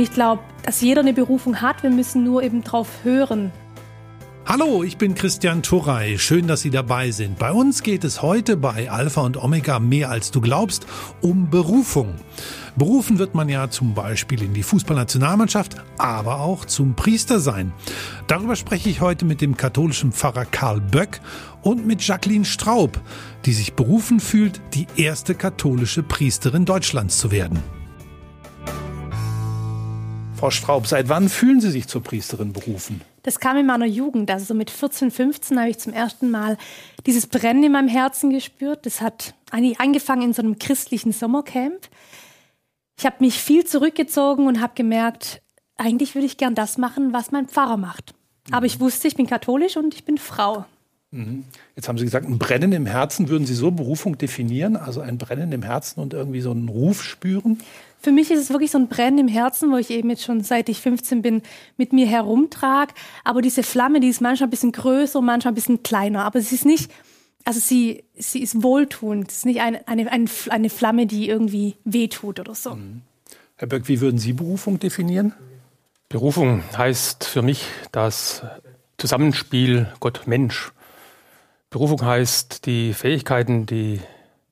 Ich glaube, dass jeder eine Berufung hat. Wir müssen nur eben drauf hören. Hallo, ich bin Christian Turrey. Schön, dass Sie dabei sind. Bei uns geht es heute bei Alpha und Omega mehr als du glaubst um Berufung. Berufen wird man ja zum Beispiel in die Fußballnationalmannschaft, aber auch zum Priester sein. Darüber spreche ich heute mit dem katholischen Pfarrer Karl Böck und mit Jacqueline Straub, die sich berufen fühlt, die erste katholische Priesterin Deutschlands zu werden. Frau Straub, seit wann fühlen Sie sich zur Priesterin berufen? Das kam in meiner Jugend, also so mit 14, 15 habe ich zum ersten Mal dieses Brennen in meinem Herzen gespürt. Das hat eigentlich angefangen in so einem christlichen Sommercamp. Ich habe mich viel zurückgezogen und habe gemerkt, eigentlich würde ich gern das machen, was mein Pfarrer macht. Aber ich wusste, ich bin katholisch und ich bin Frau. Mhm. Jetzt haben Sie gesagt, ein Brennen im Herzen, würden Sie so Berufung definieren? Also ein Brennen im Herzen und irgendwie so einen Ruf spüren? Für mich ist es wirklich so ein Brennen im Herzen, wo ich eben jetzt schon seit ich 15 bin mit mir herumtrage. Aber diese Flamme, die ist manchmal ein bisschen größer, manchmal ein bisschen kleiner. Aber sie ist nicht, also sie, sie ist wohltuend. Es ist nicht eine, eine, eine, Flamme, die irgendwie wehtut oder so. Mhm. Herr Böck, wie würden Sie Berufung definieren? Berufung heißt für mich das Zusammenspiel Gott-Mensch. Berufung heißt die Fähigkeiten, die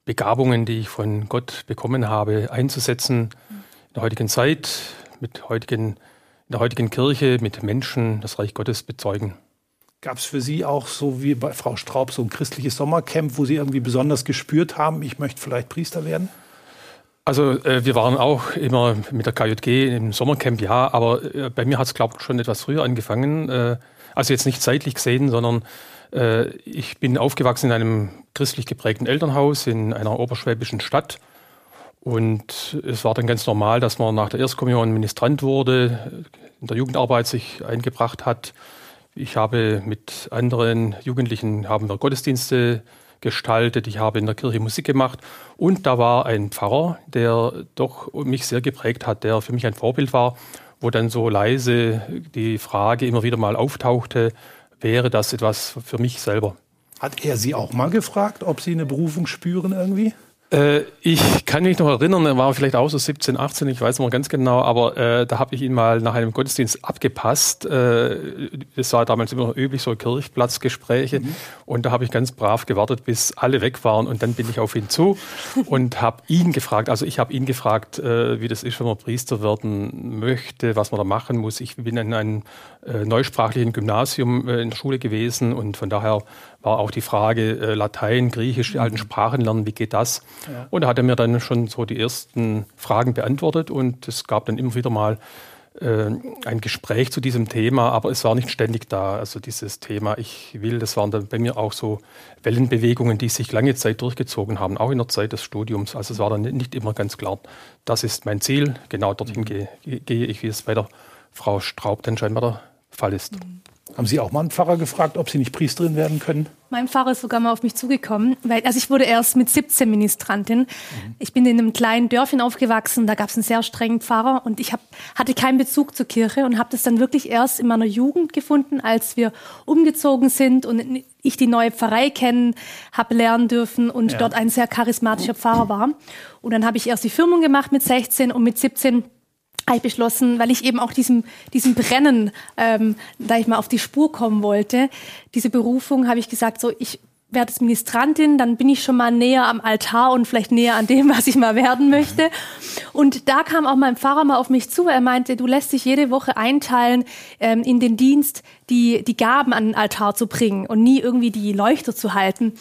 Begabungen, die ich von Gott bekommen habe, einzusetzen in der heutigen Zeit, mit heutigen, in der heutigen Kirche, mit Menschen das Reich Gottes bezeugen. Gab es für Sie auch so wie bei Frau Straub so ein christliches Sommercamp, wo Sie irgendwie besonders gespürt haben, ich möchte vielleicht Priester werden? Also äh, wir waren auch immer mit der KJG im Sommercamp, ja, aber äh, bei mir hat es, glaube ich, schon etwas früher angefangen. Äh, also jetzt nicht zeitlich gesehen, sondern äh, ich bin aufgewachsen in einem christlich geprägten Elternhaus in einer oberschwäbischen Stadt. Und es war dann ganz normal, dass man nach der Erstkommunion Ministrant wurde, in der Jugendarbeit sich eingebracht hat. Ich habe mit anderen Jugendlichen haben wir Gottesdienste gestaltet, ich habe in der Kirche Musik gemacht und da war ein Pfarrer, der doch mich sehr geprägt hat, der für mich ein Vorbild war, wo dann so leise die Frage immer wieder mal auftauchte, wäre das etwas für mich selber. Hat er Sie auch mal gefragt, ob Sie eine Berufung spüren irgendwie? Äh, ich kann mich noch erinnern, er war vielleicht auch so 17, 18, ich weiß noch ganz genau, aber äh, da habe ich ihn mal nach einem Gottesdienst abgepasst. Äh, es war damals immer üblich, so Kirchplatzgespräche. Mhm. Und da habe ich ganz brav gewartet, bis alle weg waren. Und dann bin ich auf ihn zu und habe ihn gefragt, also ich habe ihn gefragt, äh, wie das ist, wenn man Priester werden möchte, was man da machen muss. Ich bin in einem äh, neusprachlichen Gymnasium äh, in der Schule gewesen und von daher war auch die Frage äh, Latein, Griechisch, die alten Sprachen lernen, wie geht das? Ja. Und da hat er mir dann schon so die ersten Fragen beantwortet und es gab dann immer wieder mal äh, ein Gespräch zu diesem Thema, aber es war nicht ständig da. Also dieses Thema, ich will, das waren dann bei mir auch so Wellenbewegungen, die sich lange Zeit durchgezogen haben, auch in der Zeit des Studiums. Also es war dann nicht immer ganz klar, das ist mein Ziel, genau dorthin gehe, gehe ich, wie es bei der Frau Straub dann scheinbar der Fall ist. Mhm. Haben Sie auch mal einen Pfarrer gefragt, ob Sie nicht Priesterin werden können? Mein Pfarrer ist sogar mal auf mich zugekommen, weil also ich wurde erst mit 17 Ministrantin. Mhm. Ich bin in einem kleinen Dörfchen aufgewachsen, da gab es einen sehr strengen Pfarrer und ich hab, hatte keinen Bezug zur Kirche und habe das dann wirklich erst in meiner Jugend gefunden, als wir umgezogen sind und ich die neue Pfarrei kennen habe lernen dürfen und ja. dort ein sehr charismatischer Pfarrer war. Und dann habe ich erst die Firmung gemacht mit 16 und mit 17 habe ich beschlossen, weil ich eben auch diesem, diesem Brennen, ähm, da ich mal auf die Spur kommen wollte, diese Berufung, habe ich gesagt, so ich werde jetzt Ministrantin, dann bin ich schon mal näher am Altar und vielleicht näher an dem, was ich mal werden möchte. Und da kam auch mein Pfarrer mal auf mich zu. Er meinte, du lässt dich jede Woche einteilen ähm, in den Dienst, die, die Gaben an den Altar zu bringen und nie irgendwie die Leuchter zu halten.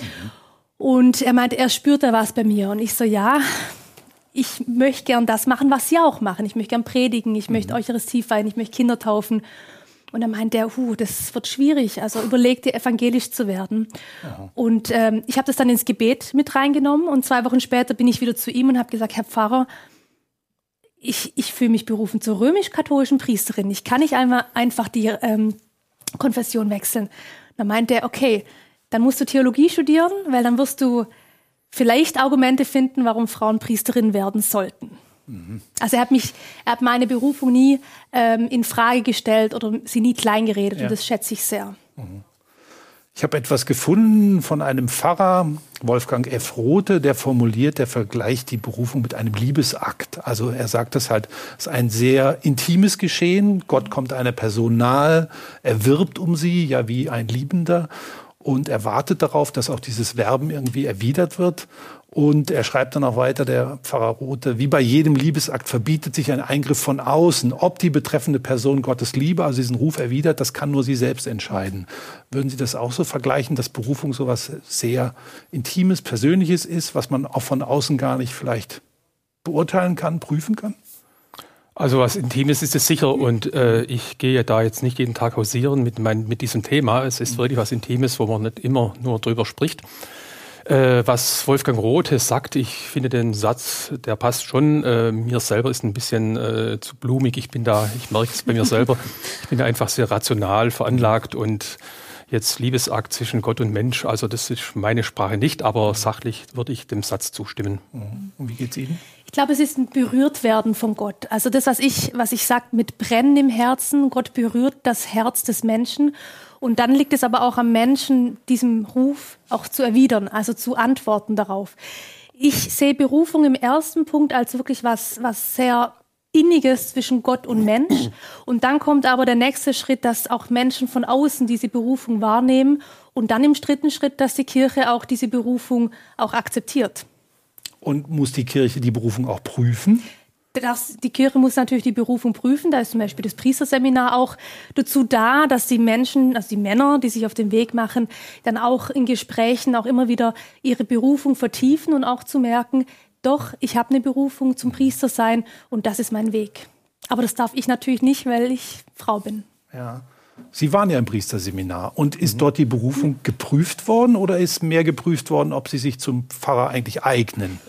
Und er meinte, er spürt da was bei mir. Und ich so, ja, ich möchte gern das machen, was Sie auch machen. Ich möchte gern predigen, ich möchte mhm. Eucharistie feiern, ich möchte Kinder taufen. Und dann meinte er, huh, das wird schwierig. Also überlegte, evangelisch zu werden. Aha. Und ähm, ich habe das dann ins Gebet mit reingenommen. Und zwei Wochen später bin ich wieder zu ihm und habe gesagt, Herr Pfarrer, ich, ich fühle mich berufen zur römisch-katholischen Priesterin. Ich kann nicht einmal einfach die ähm, Konfession wechseln. Dann meinte er, okay, dann musst du Theologie studieren, weil dann wirst du vielleicht Argumente finden, warum Frauen Priesterinnen werden sollten. Mhm. Also er hat mich, er hat meine Berufung nie ähm, in Frage gestellt oder sie nie kleingeredet ja. und das schätze ich sehr. Mhm. Ich habe etwas gefunden von einem Pfarrer, Wolfgang F. Rote, der formuliert, der vergleicht die Berufung mit einem Liebesakt. Also er sagt das halt, es ist ein sehr intimes Geschehen. Gott kommt einer Person nahe, er wirbt um sie, ja wie ein Liebender und er wartet darauf, dass auch dieses Werben irgendwie erwidert wird. Und er schreibt dann auch weiter, der Pfarrer Rote, wie bei jedem Liebesakt verbietet sich ein Eingriff von außen. Ob die betreffende Person Gottes Liebe, also diesen Ruf erwidert, das kann nur sie selbst entscheiden. Würden Sie das auch so vergleichen, dass Berufung so was sehr Intimes, Persönliches ist, was man auch von außen gar nicht vielleicht beurteilen kann, prüfen kann? Also was Intimes ist es sicher und äh, ich gehe da jetzt nicht jeden Tag hausieren mit, mein, mit diesem Thema. Es ist wirklich was Intimes, wo man nicht immer nur drüber spricht. Äh, was Wolfgang Rothe sagt, ich finde den Satz, der passt schon. Äh, mir selber ist ein bisschen äh, zu blumig. Ich bin da, ich merke es bei mir selber. Ich bin da einfach sehr rational veranlagt und jetzt Liebesakt zwischen Gott und Mensch, also das ist meine Sprache nicht, aber sachlich würde ich dem Satz zustimmen. Mhm. Und wie geht's Ihnen? Ich glaube, es ist ein Berührtwerden von Gott. Also das, was ich, was ich sage, mit Brennen im Herzen. Gott berührt das Herz des Menschen. Und dann liegt es aber auch am Menschen, diesem Ruf auch zu erwidern, also zu antworten darauf. Ich sehe Berufung im ersten Punkt als wirklich was, was sehr Inniges zwischen Gott und Mensch. Und dann kommt aber der nächste Schritt, dass auch Menschen von außen diese Berufung wahrnehmen. Und dann im dritten Schritt, dass die Kirche auch diese Berufung auch akzeptiert. Und muss die Kirche die Berufung auch prüfen? das, die Kirche muss natürlich die Berufung prüfen. Da ist zum Beispiel das Priesterseminar auch dazu da, dass die Menschen, also die Männer, die sich auf den Weg machen, dann auch in Gesprächen auch immer wieder ihre Berufung vertiefen und auch zu merken, doch, ich habe eine Berufung zum Priester sein und das ist mein Weg. Aber das darf ich natürlich nicht, weil ich Frau bin. Ja. Sie waren ja im Priesterseminar und ist mhm. dort die Berufung geprüft worden oder ist mehr geprüft worden, ob Sie sich zum Pfarrer eigentlich eignen?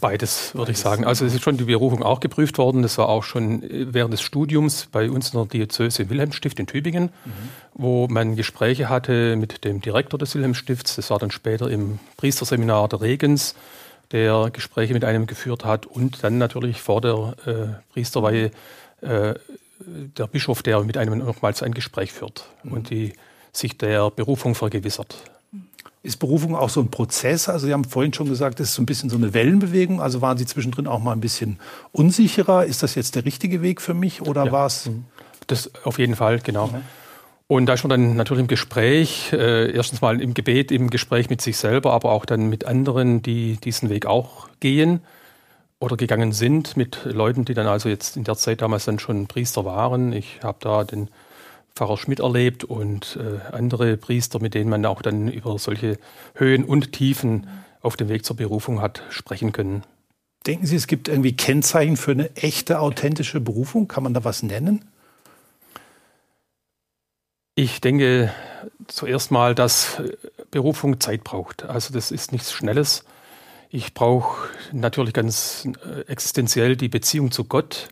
Beides, würde ich sagen. Also es ist schon die Berufung auch geprüft worden. Das war auch schon während des Studiums bei uns in der Diözese in Wilhelmsstift in Tübingen, mhm. wo man Gespräche hatte mit dem Direktor des Wilhelmsstifts. Das war dann später im Priesterseminar der Regens, der Gespräche mit einem geführt hat. Und dann natürlich vor der äh, Priesterweihe äh, der Bischof, der mit einem nochmals ein Gespräch führt mhm. und die sich der Berufung vergewissert. Ist Berufung auch so ein Prozess? Also Sie haben vorhin schon gesagt, es ist so ein bisschen so eine Wellenbewegung. Also waren Sie zwischendrin auch mal ein bisschen unsicherer? Ist das jetzt der richtige Weg für mich oder ja. war es? Mhm. Das auf jeden Fall, genau. Mhm. Und da ist man dann natürlich im Gespräch, äh, erstens mal im Gebet, im Gespräch mit sich selber, aber auch dann mit anderen, die diesen Weg auch gehen oder gegangen sind, mit Leuten, die dann also jetzt in der Zeit damals dann schon Priester waren. Ich habe da den Pfarrer Schmidt erlebt und äh, andere Priester, mit denen man auch dann über solche Höhen und Tiefen auf dem Weg zur Berufung hat sprechen können. Denken Sie, es gibt irgendwie Kennzeichen für eine echte, authentische Berufung? Kann man da was nennen? Ich denke zuerst mal, dass Berufung Zeit braucht. Also das ist nichts Schnelles. Ich brauche natürlich ganz äh, existenziell die Beziehung zu Gott.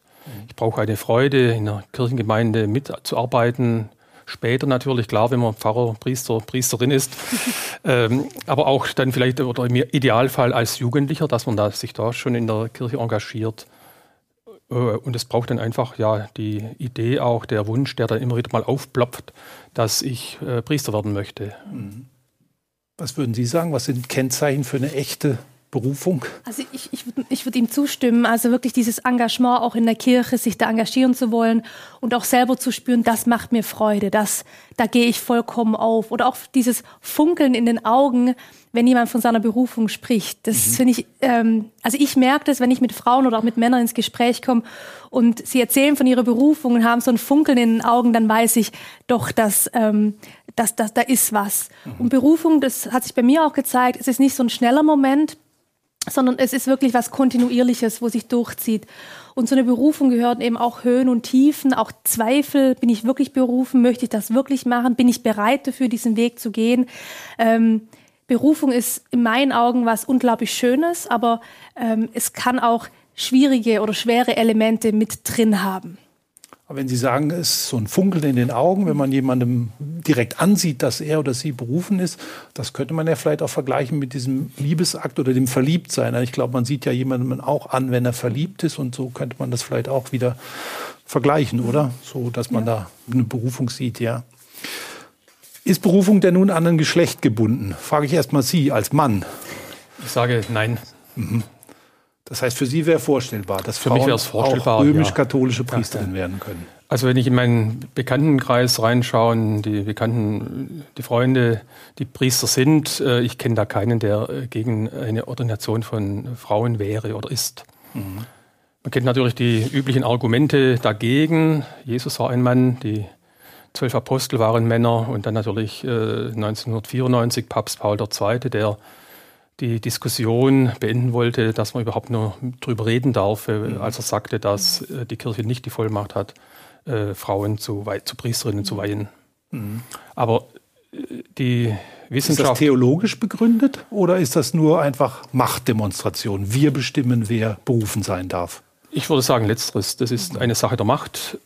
Ich brauche eine Freude, in der Kirchengemeinde mitzuarbeiten. Später natürlich, klar, wenn man Pfarrer, Priester, Priesterin ist. ähm, aber auch dann vielleicht oder im Idealfall als Jugendlicher, dass man da, sich da schon in der Kirche engagiert. Äh, und es braucht dann einfach ja die Idee auch, der Wunsch, der dann immer wieder mal aufploppt, dass ich äh, Priester werden möchte. Mhm. Was würden Sie sagen? Was sind Kennzeichen für eine echte Berufung? Also ich, ich würde ich würd ihm zustimmen. Also wirklich dieses Engagement auch in der Kirche, sich da engagieren zu wollen und auch selber zu spüren, das macht mir Freude, das, da gehe ich vollkommen auf. Oder auch dieses Funkeln in den Augen, wenn jemand von seiner Berufung spricht. Das mhm. finde ich, ähm, also ich merke das, wenn ich mit Frauen oder auch mit Männern ins Gespräch komme und sie erzählen von ihrer Berufung und haben so ein Funkeln in den Augen, dann weiß ich doch, dass, ähm, dass, dass da ist was. Mhm. Und Berufung, das hat sich bei mir auch gezeigt, es ist nicht so ein schneller Moment, sondern es ist wirklich was Kontinuierliches, wo sich durchzieht. Und zu einer Berufung gehören eben auch Höhen und Tiefen, auch Zweifel. Bin ich wirklich berufen? Möchte ich das wirklich machen? Bin ich bereit dafür, diesen Weg zu gehen? Ähm, Berufung ist in meinen Augen was unglaublich Schönes, aber ähm, es kann auch schwierige oder schwere Elemente mit drin haben. Wenn Sie sagen, es ist so ein Funkeln in den Augen, wenn man jemandem direkt ansieht, dass er oder sie berufen ist, das könnte man ja vielleicht auch vergleichen mit diesem Liebesakt oder dem Verliebtsein. Ich glaube, man sieht ja jemandem auch an, wenn er verliebt ist und so könnte man das vielleicht auch wieder vergleichen, oder? So, dass man ja. da eine Berufung sieht, ja. Ist Berufung denn nun an ein Geschlecht gebunden? Frage ich erstmal Sie als Mann. Ich sage nein. Mhm. Das heißt, für Sie wäre vorstellbar, dass für Frauen mich vorstellbar, auch römisch-katholische Priesterin ja, ja. werden können. Also wenn ich in meinen Bekanntenkreis reinschaue, die Bekannten, die Freunde, die Priester sind, äh, ich kenne da keinen, der äh, gegen eine Ordination von Frauen wäre oder ist. Mhm. Man kennt natürlich die üblichen Argumente dagegen. Jesus war ein Mann, die zwölf Apostel waren Männer und dann natürlich 1994 äh, Papst Paul II., der die Diskussion beenden wollte, dass man überhaupt nur drüber reden darf, mhm. als er sagte, dass die Kirche nicht die Vollmacht hat, Frauen zu, zu Priesterinnen zu weihen. Mhm. Aber die Wissenschaft. Ist das theologisch begründet oder ist das nur einfach Machtdemonstration? Wir bestimmen, wer berufen sein darf. Ich würde sagen, letzteres. Das ist eine Sache der Macht.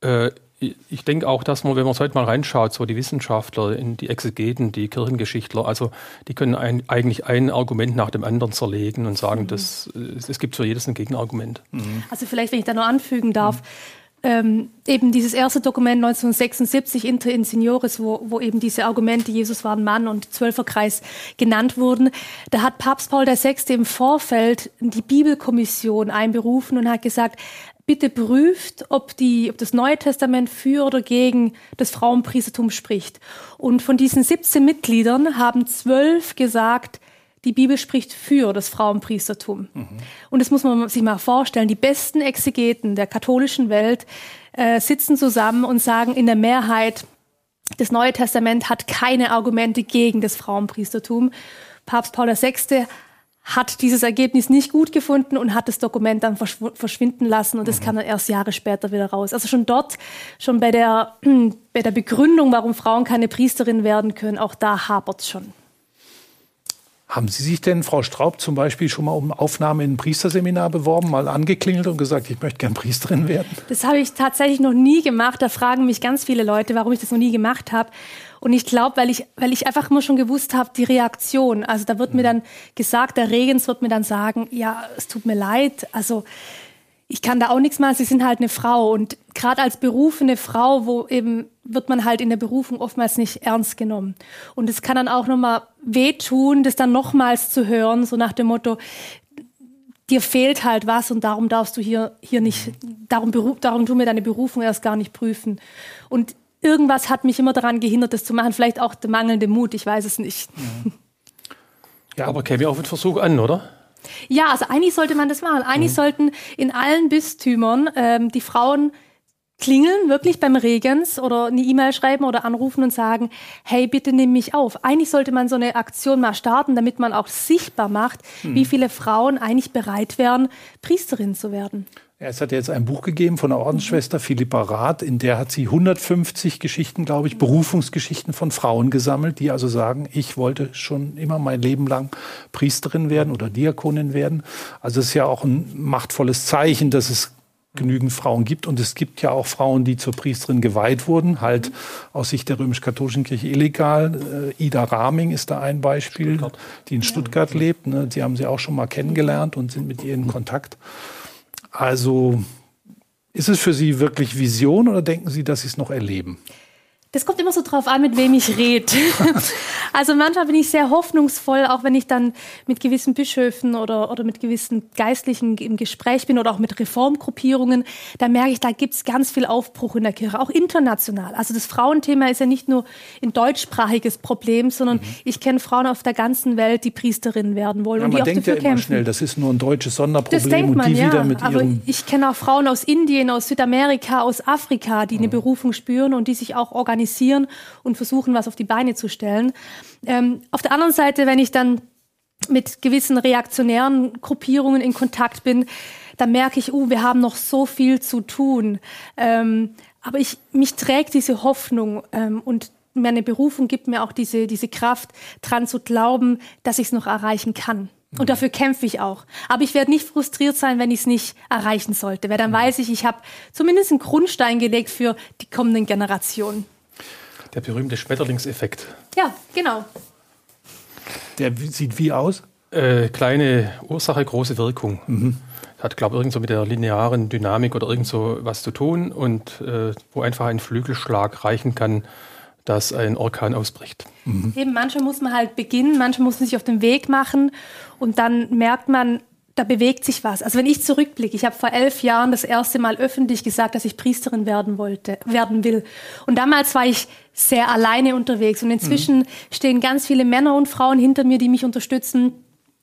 Äh, ich denke auch, dass man, wenn man heute mal reinschaut, so die Wissenschaftler, in die Exegeten, die Kirchengeschichtler, also die können ein, eigentlich ein Argument nach dem anderen zerlegen und sagen, mhm. dass, es gibt für jedes ein Gegenargument. Mhm. Also vielleicht, wenn ich da nur anfügen darf, mhm ähm, eben dieses erste Dokument 1976, Inter in Seniores, wo, wo eben diese Argumente, Jesus war ein Mann und Zwölferkreis genannt wurden, da hat Papst Paul VI. im Vorfeld die Bibelkommission einberufen und hat gesagt, bitte prüft, ob, die, ob das Neue Testament für oder gegen das Frauenpriestertum spricht. Und von diesen 17 Mitgliedern haben zwölf gesagt, die Bibel spricht für das Frauenpriestertum. Mhm. Und das muss man sich mal vorstellen. Die besten Exegeten der katholischen Welt äh, sitzen zusammen und sagen in der Mehrheit, das Neue Testament hat keine Argumente gegen das Frauenpriestertum. Papst Paul VI. Hat dieses Ergebnis nicht gut gefunden und hat das Dokument dann verschwinden lassen und das mhm. kam dann erst Jahre später wieder raus. Also schon dort, schon bei der, bei der Begründung, warum Frauen keine Priesterin werden können, auch da hapert es schon. Haben Sie sich denn, Frau Straub, zum Beispiel schon mal um Aufnahme in ein Priesterseminar beworben, mal angeklingelt und gesagt, ich möchte gern Priesterin werden? Das habe ich tatsächlich noch nie gemacht. Da fragen mich ganz viele Leute, warum ich das noch nie gemacht habe. Und ich glaube, weil ich, weil ich einfach immer schon gewusst habe, die Reaktion. Also da wird mhm. mir dann gesagt, der Regens wird mir dann sagen, ja, es tut mir leid. Also ich kann da auch nichts machen, sie sind halt eine Frau. Und gerade als berufene Frau, wo eben wird man halt in der Berufung oftmals nicht ernst genommen. Und es kann dann auch nochmal wehtun, das dann nochmals zu hören, so nach dem Motto, dir fehlt halt was und darum darfst du hier, hier nicht, darum, darum tun wir deine Berufung erst gar nicht prüfen. Und irgendwas hat mich immer daran gehindert, das zu machen. Vielleicht auch der mangelnde Mut, ich weiß es nicht. Ja, aber käme ja auch ein Versuch an, oder? Ja, also eigentlich sollte man das machen. Eigentlich mhm. sollten in allen Bistümern ähm, die Frauen klingeln, wirklich beim Regens oder eine E-Mail schreiben oder anrufen und sagen, hey, bitte nimm mich auf. Eigentlich sollte man so eine Aktion mal starten, damit man auch sichtbar macht, mhm. wie viele Frauen eigentlich bereit wären, Priesterin zu werden. Es hat jetzt ein Buch gegeben von der Ordensschwester Philippa Rath, in der hat sie 150 Geschichten, glaube ich, Berufungsgeschichten von Frauen gesammelt, die also sagen, ich wollte schon immer mein Leben lang Priesterin werden oder Diakonin werden. Also es ist ja auch ein machtvolles Zeichen, dass es genügend Frauen gibt. Und es gibt ja auch Frauen, die zur Priesterin geweiht wurden, halt aus Sicht der römisch-katholischen Kirche illegal. Äh, Ida Raming ist da ein Beispiel, Stuttgart. die in Stuttgart lebt. Ne? Die haben sie auch schon mal kennengelernt und sind mit ihr in Kontakt. Also ist es für Sie wirklich Vision oder denken Sie, dass Sie es noch erleben? Das kommt immer so drauf an, mit wem ich rede. also manchmal bin ich sehr hoffnungsvoll, auch wenn ich dann mit gewissen Bischöfen oder, oder mit gewissen Geistlichen im Gespräch bin oder auch mit Reformgruppierungen. Da merke ich, da gibt es ganz viel Aufbruch in der Kirche, auch international. Also das Frauenthema ist ja nicht nur ein deutschsprachiges Problem, sondern mhm. ich kenne Frauen auf der ganzen Welt, die Priesterinnen werden wollen ja, und die man auch denkt dafür ja immer kämpfen. schnell, das ist nur ein deutsches Sonderproblem das denkt man, und die ja, wieder mit aber ihrem ich kenne auch Frauen aus Indien, aus Südamerika, aus Afrika, die eine mhm. Berufung spüren und die sich auch organisieren organisieren und versuchen, was auf die Beine zu stellen. Ähm, auf der anderen Seite, wenn ich dann mit gewissen reaktionären Gruppierungen in Kontakt bin, dann merke ich, uh, wir haben noch so viel zu tun. Ähm, aber ich, mich trägt diese Hoffnung ähm, und meine Berufung gibt mir auch diese, diese Kraft, dran zu glauben, dass ich es noch erreichen kann. Und mhm. dafür kämpfe ich auch. Aber ich werde nicht frustriert sein, wenn ich es nicht erreichen sollte, weil dann mhm. weiß ich, ich habe zumindest einen Grundstein gelegt für die kommenden Generationen. Der berühmte Schmetterlingseffekt. Ja, genau. Der sieht wie aus? Äh, kleine Ursache, große Wirkung. Mhm. Hat, glaube ich, irgend so mit der linearen Dynamik oder irgend so was zu tun und äh, wo einfach ein Flügelschlag reichen kann, dass ein Orkan ausbricht. Mhm. Eben, manchmal muss man halt beginnen, manchmal muss man sich auf den Weg machen und dann merkt man, da bewegt sich was. Also wenn ich zurückblicke, ich habe vor elf Jahren das erste Mal öffentlich gesagt, dass ich Priesterin werden wollte, werden will. Und damals war ich sehr alleine unterwegs. Und inzwischen mhm. stehen ganz viele Männer und Frauen hinter mir, die mich unterstützen.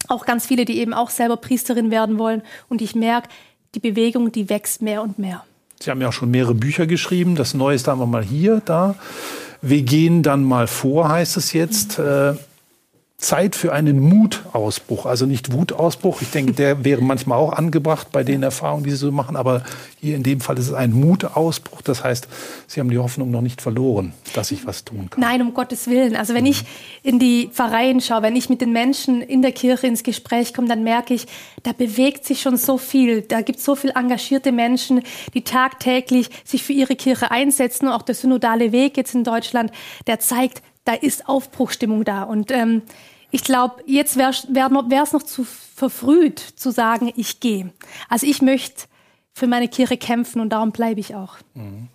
Auch ganz viele, die eben auch selber Priesterin werden wollen. Und ich merke, die Bewegung, die wächst mehr und mehr. Sie haben ja auch schon mehrere Bücher geschrieben. Das Neueste haben wir mal hier, da. Wir gehen dann mal vor, heißt es jetzt. Mhm. Zeit für einen Mutausbruch, also nicht Wutausbruch. Ich denke, der wäre manchmal auch angebracht bei den Erfahrungen, die Sie so machen. Aber hier in dem Fall ist es ein Mutausbruch. Das heißt, Sie haben die Hoffnung noch nicht verloren, dass ich was tun kann. Nein, um Gottes Willen. Also wenn mhm. ich in die Pfarreien schaue, wenn ich mit den Menschen in der Kirche ins Gespräch komme, dann merke ich, da bewegt sich schon so viel. Da gibt es so viele engagierte Menschen, die tagtäglich sich für ihre Kirche einsetzen. Und auch der synodale Weg jetzt in Deutschland, der zeigt, da ist Aufbruchstimmung da. Und ähm, ich glaube, jetzt wäre es noch zu verfrüht zu sagen, ich gehe. Also ich möchte für meine Kirche kämpfen und darum bleibe ich auch. Mhm.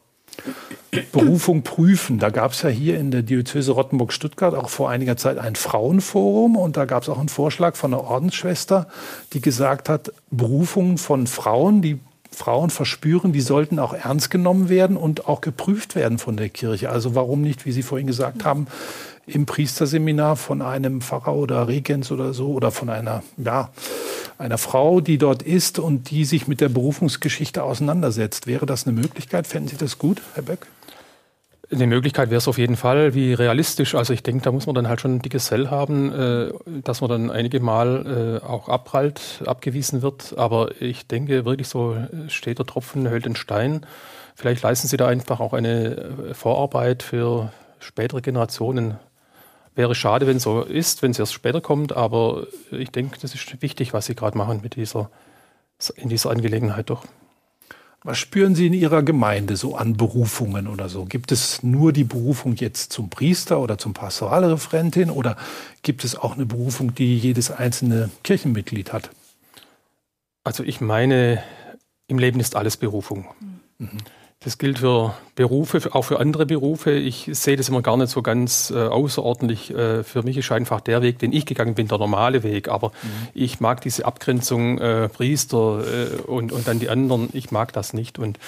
Berufung prüfen. Da gab es ja hier in der Diözese Rottenburg-Stuttgart auch vor einiger Zeit ein Frauenforum und da gab es auch einen Vorschlag von einer Ordensschwester, die gesagt hat, Berufungen von Frauen, die Frauen verspüren, die sollten auch ernst genommen werden und auch geprüft werden von der Kirche. Also warum nicht, wie Sie vorhin gesagt haben, im Priesterseminar von einem Pfarrer oder Regens oder so oder von einer, ja, einer Frau, die dort ist und die sich mit der Berufungsgeschichte auseinandersetzt. Wäre das eine Möglichkeit? Fänden Sie das gut, Herr Böck? Eine Möglichkeit wäre es auf jeden Fall. Wie realistisch? Also ich denke, da muss man dann halt schon ein dickes Fell haben, äh, dass man dann einige Mal äh, auch abprallt, abgewiesen wird. Aber ich denke wirklich so, äh, steht der Tropfen, hält den Stein. Vielleicht leisten Sie da einfach auch eine äh, Vorarbeit für spätere Generationen. Wäre schade, wenn es so ist, wenn es erst später kommt, aber ich denke, das ist wichtig, was Sie gerade machen mit dieser, in dieser Angelegenheit doch. Was spüren Sie in Ihrer Gemeinde so an Berufungen oder so? Gibt es nur die Berufung jetzt zum Priester oder zum Pastoralreferentin oder gibt es auch eine Berufung, die jedes einzelne Kirchenmitglied hat? Also ich meine, im Leben ist alles Berufung. Mhm. Das gilt für Berufe, auch für andere Berufe. Ich sehe das immer gar nicht so ganz äh, außerordentlich. Äh, für mich ist einfach der Weg, den ich gegangen bin, der normale Weg. Aber mhm. ich mag diese Abgrenzung äh, Priester äh, und, und dann die anderen. Ich mag das nicht. Und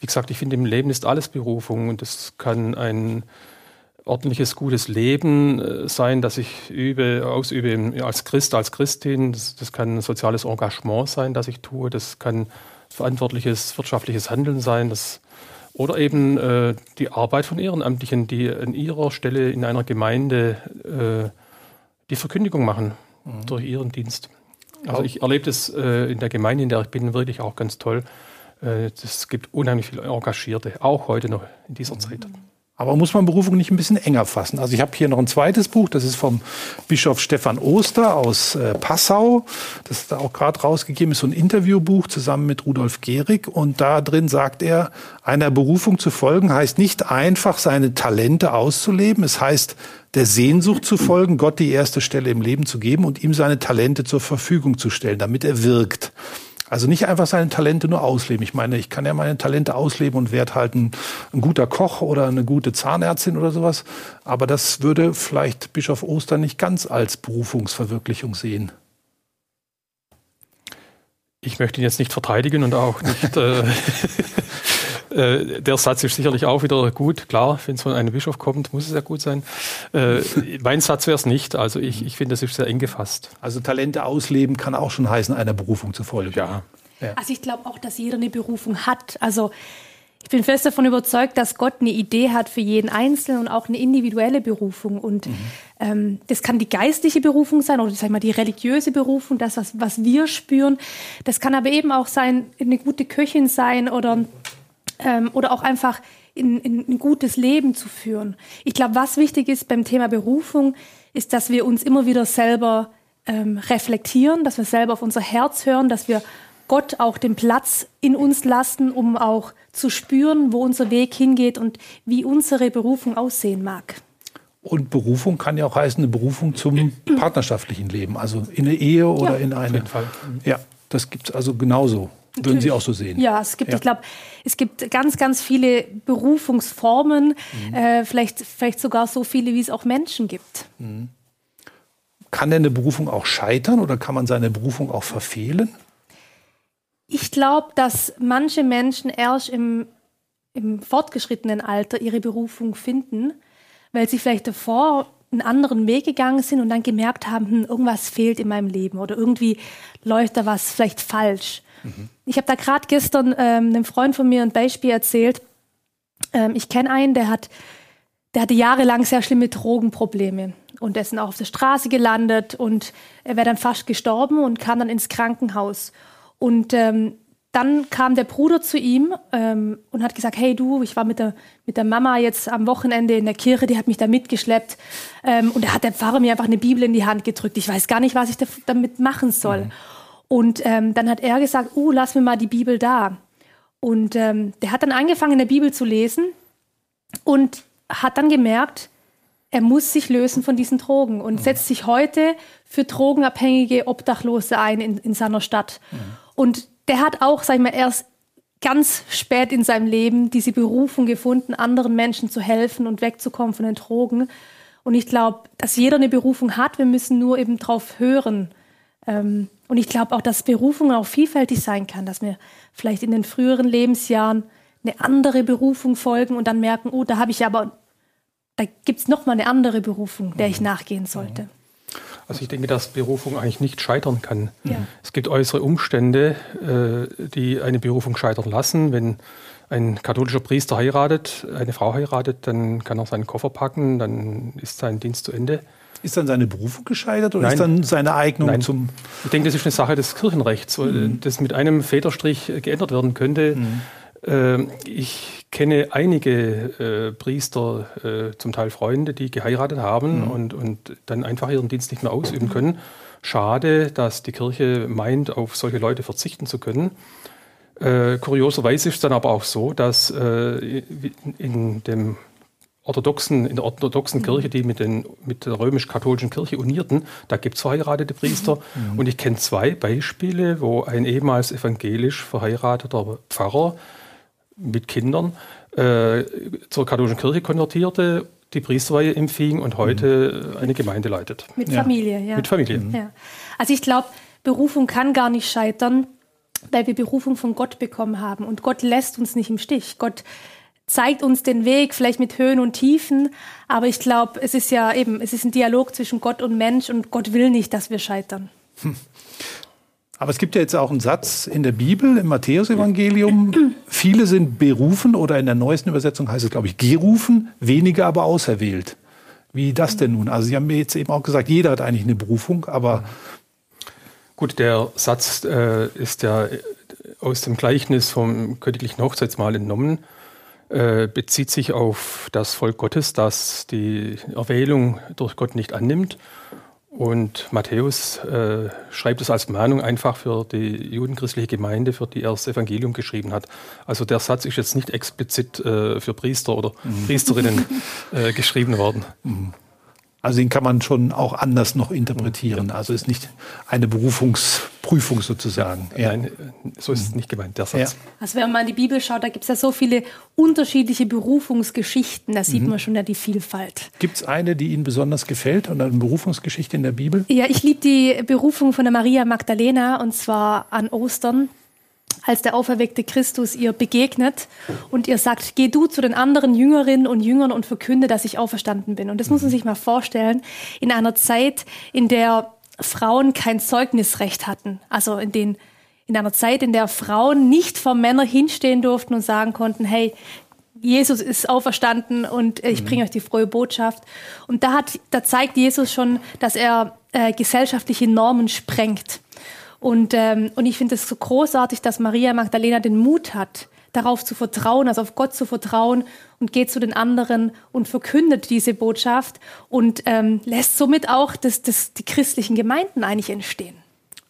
wie gesagt, ich finde, im Leben ist alles Berufung und das kann ein ordentliches, gutes Leben äh, sein, das ich übe, ausübe als Christ, als Christin. Das, das kann ein soziales Engagement sein, das ich tue. Das kann verantwortliches wirtschaftliches Handeln sein. Das oder eben äh, die Arbeit von Ehrenamtlichen, die an ihrer Stelle in einer Gemeinde äh, die Verkündigung machen mhm. durch ihren Dienst. Also ich erlebe das äh, in der Gemeinde, in der ich bin, wirklich auch ganz toll. Es äh, gibt unheimlich viele Engagierte, auch heute noch in dieser mhm. Zeit. Aber muss man Berufung nicht ein bisschen enger fassen? Also ich habe hier noch ein zweites Buch, das ist vom Bischof Stefan Oster aus äh, Passau. Das ist da auch gerade rausgegeben, ist so ein Interviewbuch zusammen mit Rudolf Gehrig. Und da drin sagt er, einer Berufung zu folgen heißt nicht einfach, seine Talente auszuleben. Es heißt, der Sehnsucht zu folgen, Gott die erste Stelle im Leben zu geben und ihm seine Talente zur Verfügung zu stellen, damit er wirkt. Also nicht einfach seine Talente nur ausleben. Ich meine, ich kann ja meine Talente ausleben und werde halt ein, ein, guter Koch oder eine gute Zahnärztin oder sowas. Aber das würde vielleicht Bischof Oster nicht ganz als Berufungsverwirklichung sehen. Ich möchte ihn jetzt nicht verteidigen und auch nicht äh, Äh, der Satz ist sicherlich auch wieder gut. Klar, wenn es von einem Bischof kommt, muss es ja gut sein. Äh, mein Satz wäre es nicht. Also ich, ich finde, das ist sehr eng gefasst. Also Talente ausleben kann auch schon heißen, einer Berufung zu folgen. Ja. ja. Also ich glaube auch, dass jeder eine Berufung hat. Also ich bin fest davon überzeugt, dass Gott eine Idee hat für jeden Einzelnen und auch eine individuelle Berufung. Und mhm. ähm, das kann die geistliche Berufung sein oder sag ich mal die religiöse Berufung, das, was, was wir spüren. Das kann aber eben auch sein, eine gute Köchin sein oder ähm, oder auch einfach in, in ein gutes Leben zu führen. Ich glaube, was wichtig ist beim Thema Berufung, ist, dass wir uns immer wieder selber ähm, reflektieren, dass wir selber auf unser Herz hören, dass wir Gott auch den Platz in uns lassen, um auch zu spüren, wo unser Weg hingeht und wie unsere Berufung aussehen mag. Und Berufung kann ja auch heißen, eine Berufung zum partnerschaftlichen Leben, also in eine Ehe oder ja, in eine. Auf jeden Fall. Ja, das gibt es also genauso. Würden Sie auch so sehen? Ja, es gibt, ja. ich glaube, es gibt ganz, ganz viele Berufungsformen, mhm. äh, vielleicht, vielleicht sogar so viele, wie es auch Menschen gibt. Mhm. Kann denn eine Berufung auch scheitern oder kann man seine Berufung auch verfehlen? Ich glaube, dass manche Menschen erst im, im fortgeschrittenen Alter ihre Berufung finden, weil sie vielleicht davor einen anderen Weg gegangen sind und dann gemerkt haben, hm, irgendwas fehlt in meinem Leben oder irgendwie läuft da was vielleicht falsch. Mhm. Ich habe da gerade gestern ähm, einem Freund von mir ein Beispiel erzählt. Ähm, ich kenne einen, der hat, der hatte jahrelang sehr schlimme Drogenprobleme und der ist dann auch auf der Straße gelandet und er wäre dann fast gestorben und kam dann ins Krankenhaus. Und ähm, dann kam der Bruder zu ihm ähm, und hat gesagt, hey du, ich war mit der, mit der Mama jetzt am Wochenende in der Kirche, die hat mich da mitgeschleppt. Ähm, und da hat der Pfarrer mir einfach eine Bibel in die Hand gedrückt. Ich weiß gar nicht, was ich da, damit machen soll. Mhm. Und ähm, dann hat er gesagt, uh, lass mir mal die Bibel da. Und ähm, der hat dann angefangen, in der Bibel zu lesen und hat dann gemerkt, er muss sich lösen von diesen Drogen und mhm. setzt sich heute für drogenabhängige Obdachlose ein in, in seiner Stadt. Mhm. Und der hat auch, sag ich mal, erst ganz spät in seinem Leben diese Berufung gefunden, anderen Menschen zu helfen und wegzukommen von den Drogen. Und ich glaube, dass jeder eine Berufung hat. Wir müssen nur eben drauf hören. Ähm, und ich glaube auch, dass Berufung auch vielfältig sein kann, dass wir vielleicht in den früheren Lebensjahren eine andere Berufung folgen und dann merken, oh, da habe ich aber, da gibt es nochmal eine andere Berufung, der ich mhm. nachgehen sollte. Also ich denke, dass Berufung eigentlich nicht scheitern kann. Ja. Es gibt äußere Umstände, äh, die eine Berufung scheitern lassen. Wenn ein katholischer Priester heiratet, eine Frau heiratet, dann kann er seinen Koffer packen, dann ist sein Dienst zu Ende. Ist dann seine Berufung gescheitert oder Nein. ist dann seine Eignung Nein. zum. Ich denke, das ist eine Sache des Kirchenrechts, mhm. das mit einem Federstrich geändert werden könnte. Mhm. Ähm, ich kenne einige äh, Priester, äh, zum Teil Freunde, die geheiratet haben mhm. und, und dann einfach ihren Dienst nicht mehr ausüben können. Schade, dass die Kirche meint, auf solche Leute verzichten zu können. Äh, kurioserweise ist es dann aber auch so, dass äh, in dem orthodoxen, in der orthodoxen mhm. Kirche, die mit, den, mit der römisch-katholischen Kirche unierten, da gibt es verheiratete Priester. Mhm. Und ich kenne zwei Beispiele, wo ein ehemals evangelisch verheirateter Pfarrer mit Kindern äh, zur katholischen Kirche konvertierte, die Priesterweihe empfing und heute mhm. eine Gemeinde leitet. Mit ja. Familie, ja. Mit Familie. Mhm. Ja. Also ich glaube, Berufung kann gar nicht scheitern, weil wir Berufung von Gott bekommen haben. Und Gott lässt uns nicht im Stich. Gott zeigt uns den Weg, vielleicht mit Höhen und Tiefen. Aber ich glaube, es ist ja eben, es ist ein Dialog zwischen Gott und Mensch und Gott will nicht, dass wir scheitern. Hm. Aber es gibt ja jetzt auch einen Satz in der Bibel, im Matthäusevangelium. Viele sind berufen oder in der neuesten Übersetzung heißt es, glaube ich, gerufen, wenige aber auserwählt. Wie das denn nun? Also Sie haben mir jetzt eben auch gesagt, jeder hat eigentlich eine Berufung, aber. Gut, der Satz äh, ist ja aus dem Gleichnis vom königlichen Hochzeitsmahl entnommen, äh, bezieht sich auf das Volk Gottes, das die Erwählung durch Gott nicht annimmt und Matthäus äh, schreibt es als Mahnung einfach für die judenchristliche Gemeinde, für die er das Evangelium geschrieben hat. Also der Satz ist jetzt nicht explizit äh, für Priester oder mhm. Priesterinnen äh, geschrieben worden. Mhm. Also den kann man schon auch anders noch interpretieren. Also ist nicht eine Berufungsprüfung sozusagen. Ja. Nein, so ist es nicht gemeint, der Satz. Ja. Also wenn man mal in die Bibel schaut, da gibt es ja so viele unterschiedliche Berufungsgeschichten. Da sieht mhm. man schon ja die Vielfalt. Gibt es eine, die Ihnen besonders gefällt oder eine Berufungsgeschichte in der Bibel? Ja, ich liebe die Berufung von der Maria Magdalena und zwar an Ostern als der auferweckte Christus ihr begegnet und ihr sagt, geh du zu den anderen Jüngerinnen und Jüngern und verkünde, dass ich auferstanden bin. Und das muss man sich mal vorstellen, in einer Zeit, in der Frauen kein Zeugnisrecht hatten, also in den in einer Zeit, in der Frauen nicht vor Männern hinstehen durften und sagen konnten, hey, Jesus ist auferstanden und ich mhm. bringe euch die frohe Botschaft. Und da hat, da zeigt Jesus schon, dass er äh, gesellschaftliche Normen sprengt. Und, ähm, und ich finde es so großartig, dass Maria Magdalena den Mut hat, darauf zu vertrauen, also auf Gott zu vertrauen und geht zu den anderen und verkündet diese Botschaft und ähm, lässt somit auch das, das, die christlichen Gemeinden eigentlich entstehen.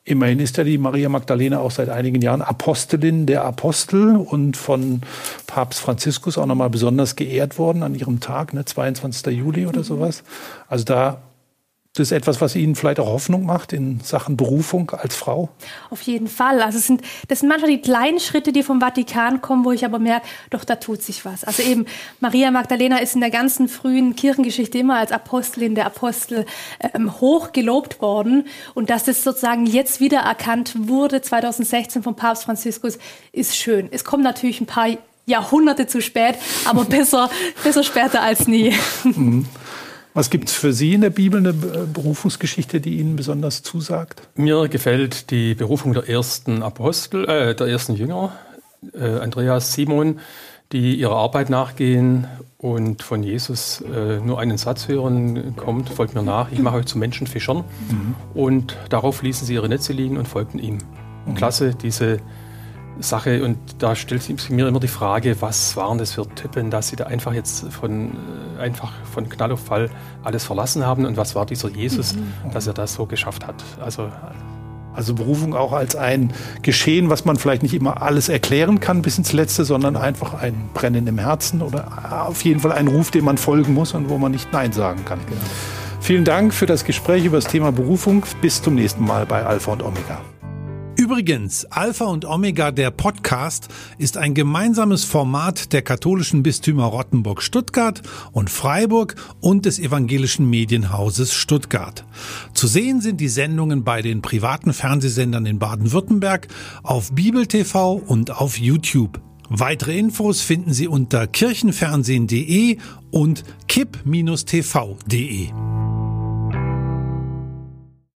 Immerhin ist ja die Maria Magdalena auch seit einigen Jahren Apostelin der Apostel und von Papst Franziskus auch nochmal besonders geehrt worden an ihrem Tag, ne, 22. Juli oder mhm. sowas. Also da das etwas, was Ihnen vielleicht auch Hoffnung macht in Sachen Berufung als Frau? Auf jeden Fall. Also es sind, das sind manchmal die kleinen Schritte, die vom Vatikan kommen, wo ich aber merke, doch da tut sich was. Also eben Maria Magdalena ist in der ganzen frühen Kirchengeschichte immer als Apostelin der Apostel ähm, hoch gelobt worden. Und dass das sozusagen jetzt wieder erkannt wurde, 2016 vom Papst Franziskus, ist schön. Es kommen natürlich ein paar Jahrhunderte zu spät, aber besser, besser später als nie. Mhm. Was gibt es für Sie in der Bibel eine Berufungsgeschichte, die Ihnen besonders zusagt? Mir gefällt die Berufung der ersten Apostel, äh, der ersten Jünger, äh, Andreas, Simon, die ihrer Arbeit nachgehen und von Jesus äh, nur einen Satz hören, kommt, folgt mir nach, ich mache euch zu Menschenfischern. Mhm. Und darauf ließen sie ihre Netze liegen und folgten ihm. Mhm. Klasse, diese Sache und da stellt sich mir immer die Frage, was waren das für Typen, dass sie da einfach jetzt von, äh, einfach von Knall auf Fall alles verlassen haben und was war dieser Jesus, mhm. dass er das so geschafft hat. Also, also Berufung auch als ein Geschehen, was man vielleicht nicht immer alles erklären kann bis ins Letzte, sondern einfach ein Brennen im Herzen oder auf jeden Fall ein Ruf, dem man folgen muss und wo man nicht Nein sagen kann. Genau. Vielen Dank für das Gespräch über das Thema Berufung. Bis zum nächsten Mal bei Alpha und Omega. Übrigens, Alpha und Omega, der Podcast, ist ein gemeinsames Format der katholischen Bistümer Rottenburg Stuttgart und Freiburg und des evangelischen Medienhauses Stuttgart. Zu sehen sind die Sendungen bei den privaten Fernsehsendern in Baden-Württemberg, auf Bibel TV und auf YouTube. Weitere Infos finden Sie unter kirchenfernsehen.de und kipp-tv.de.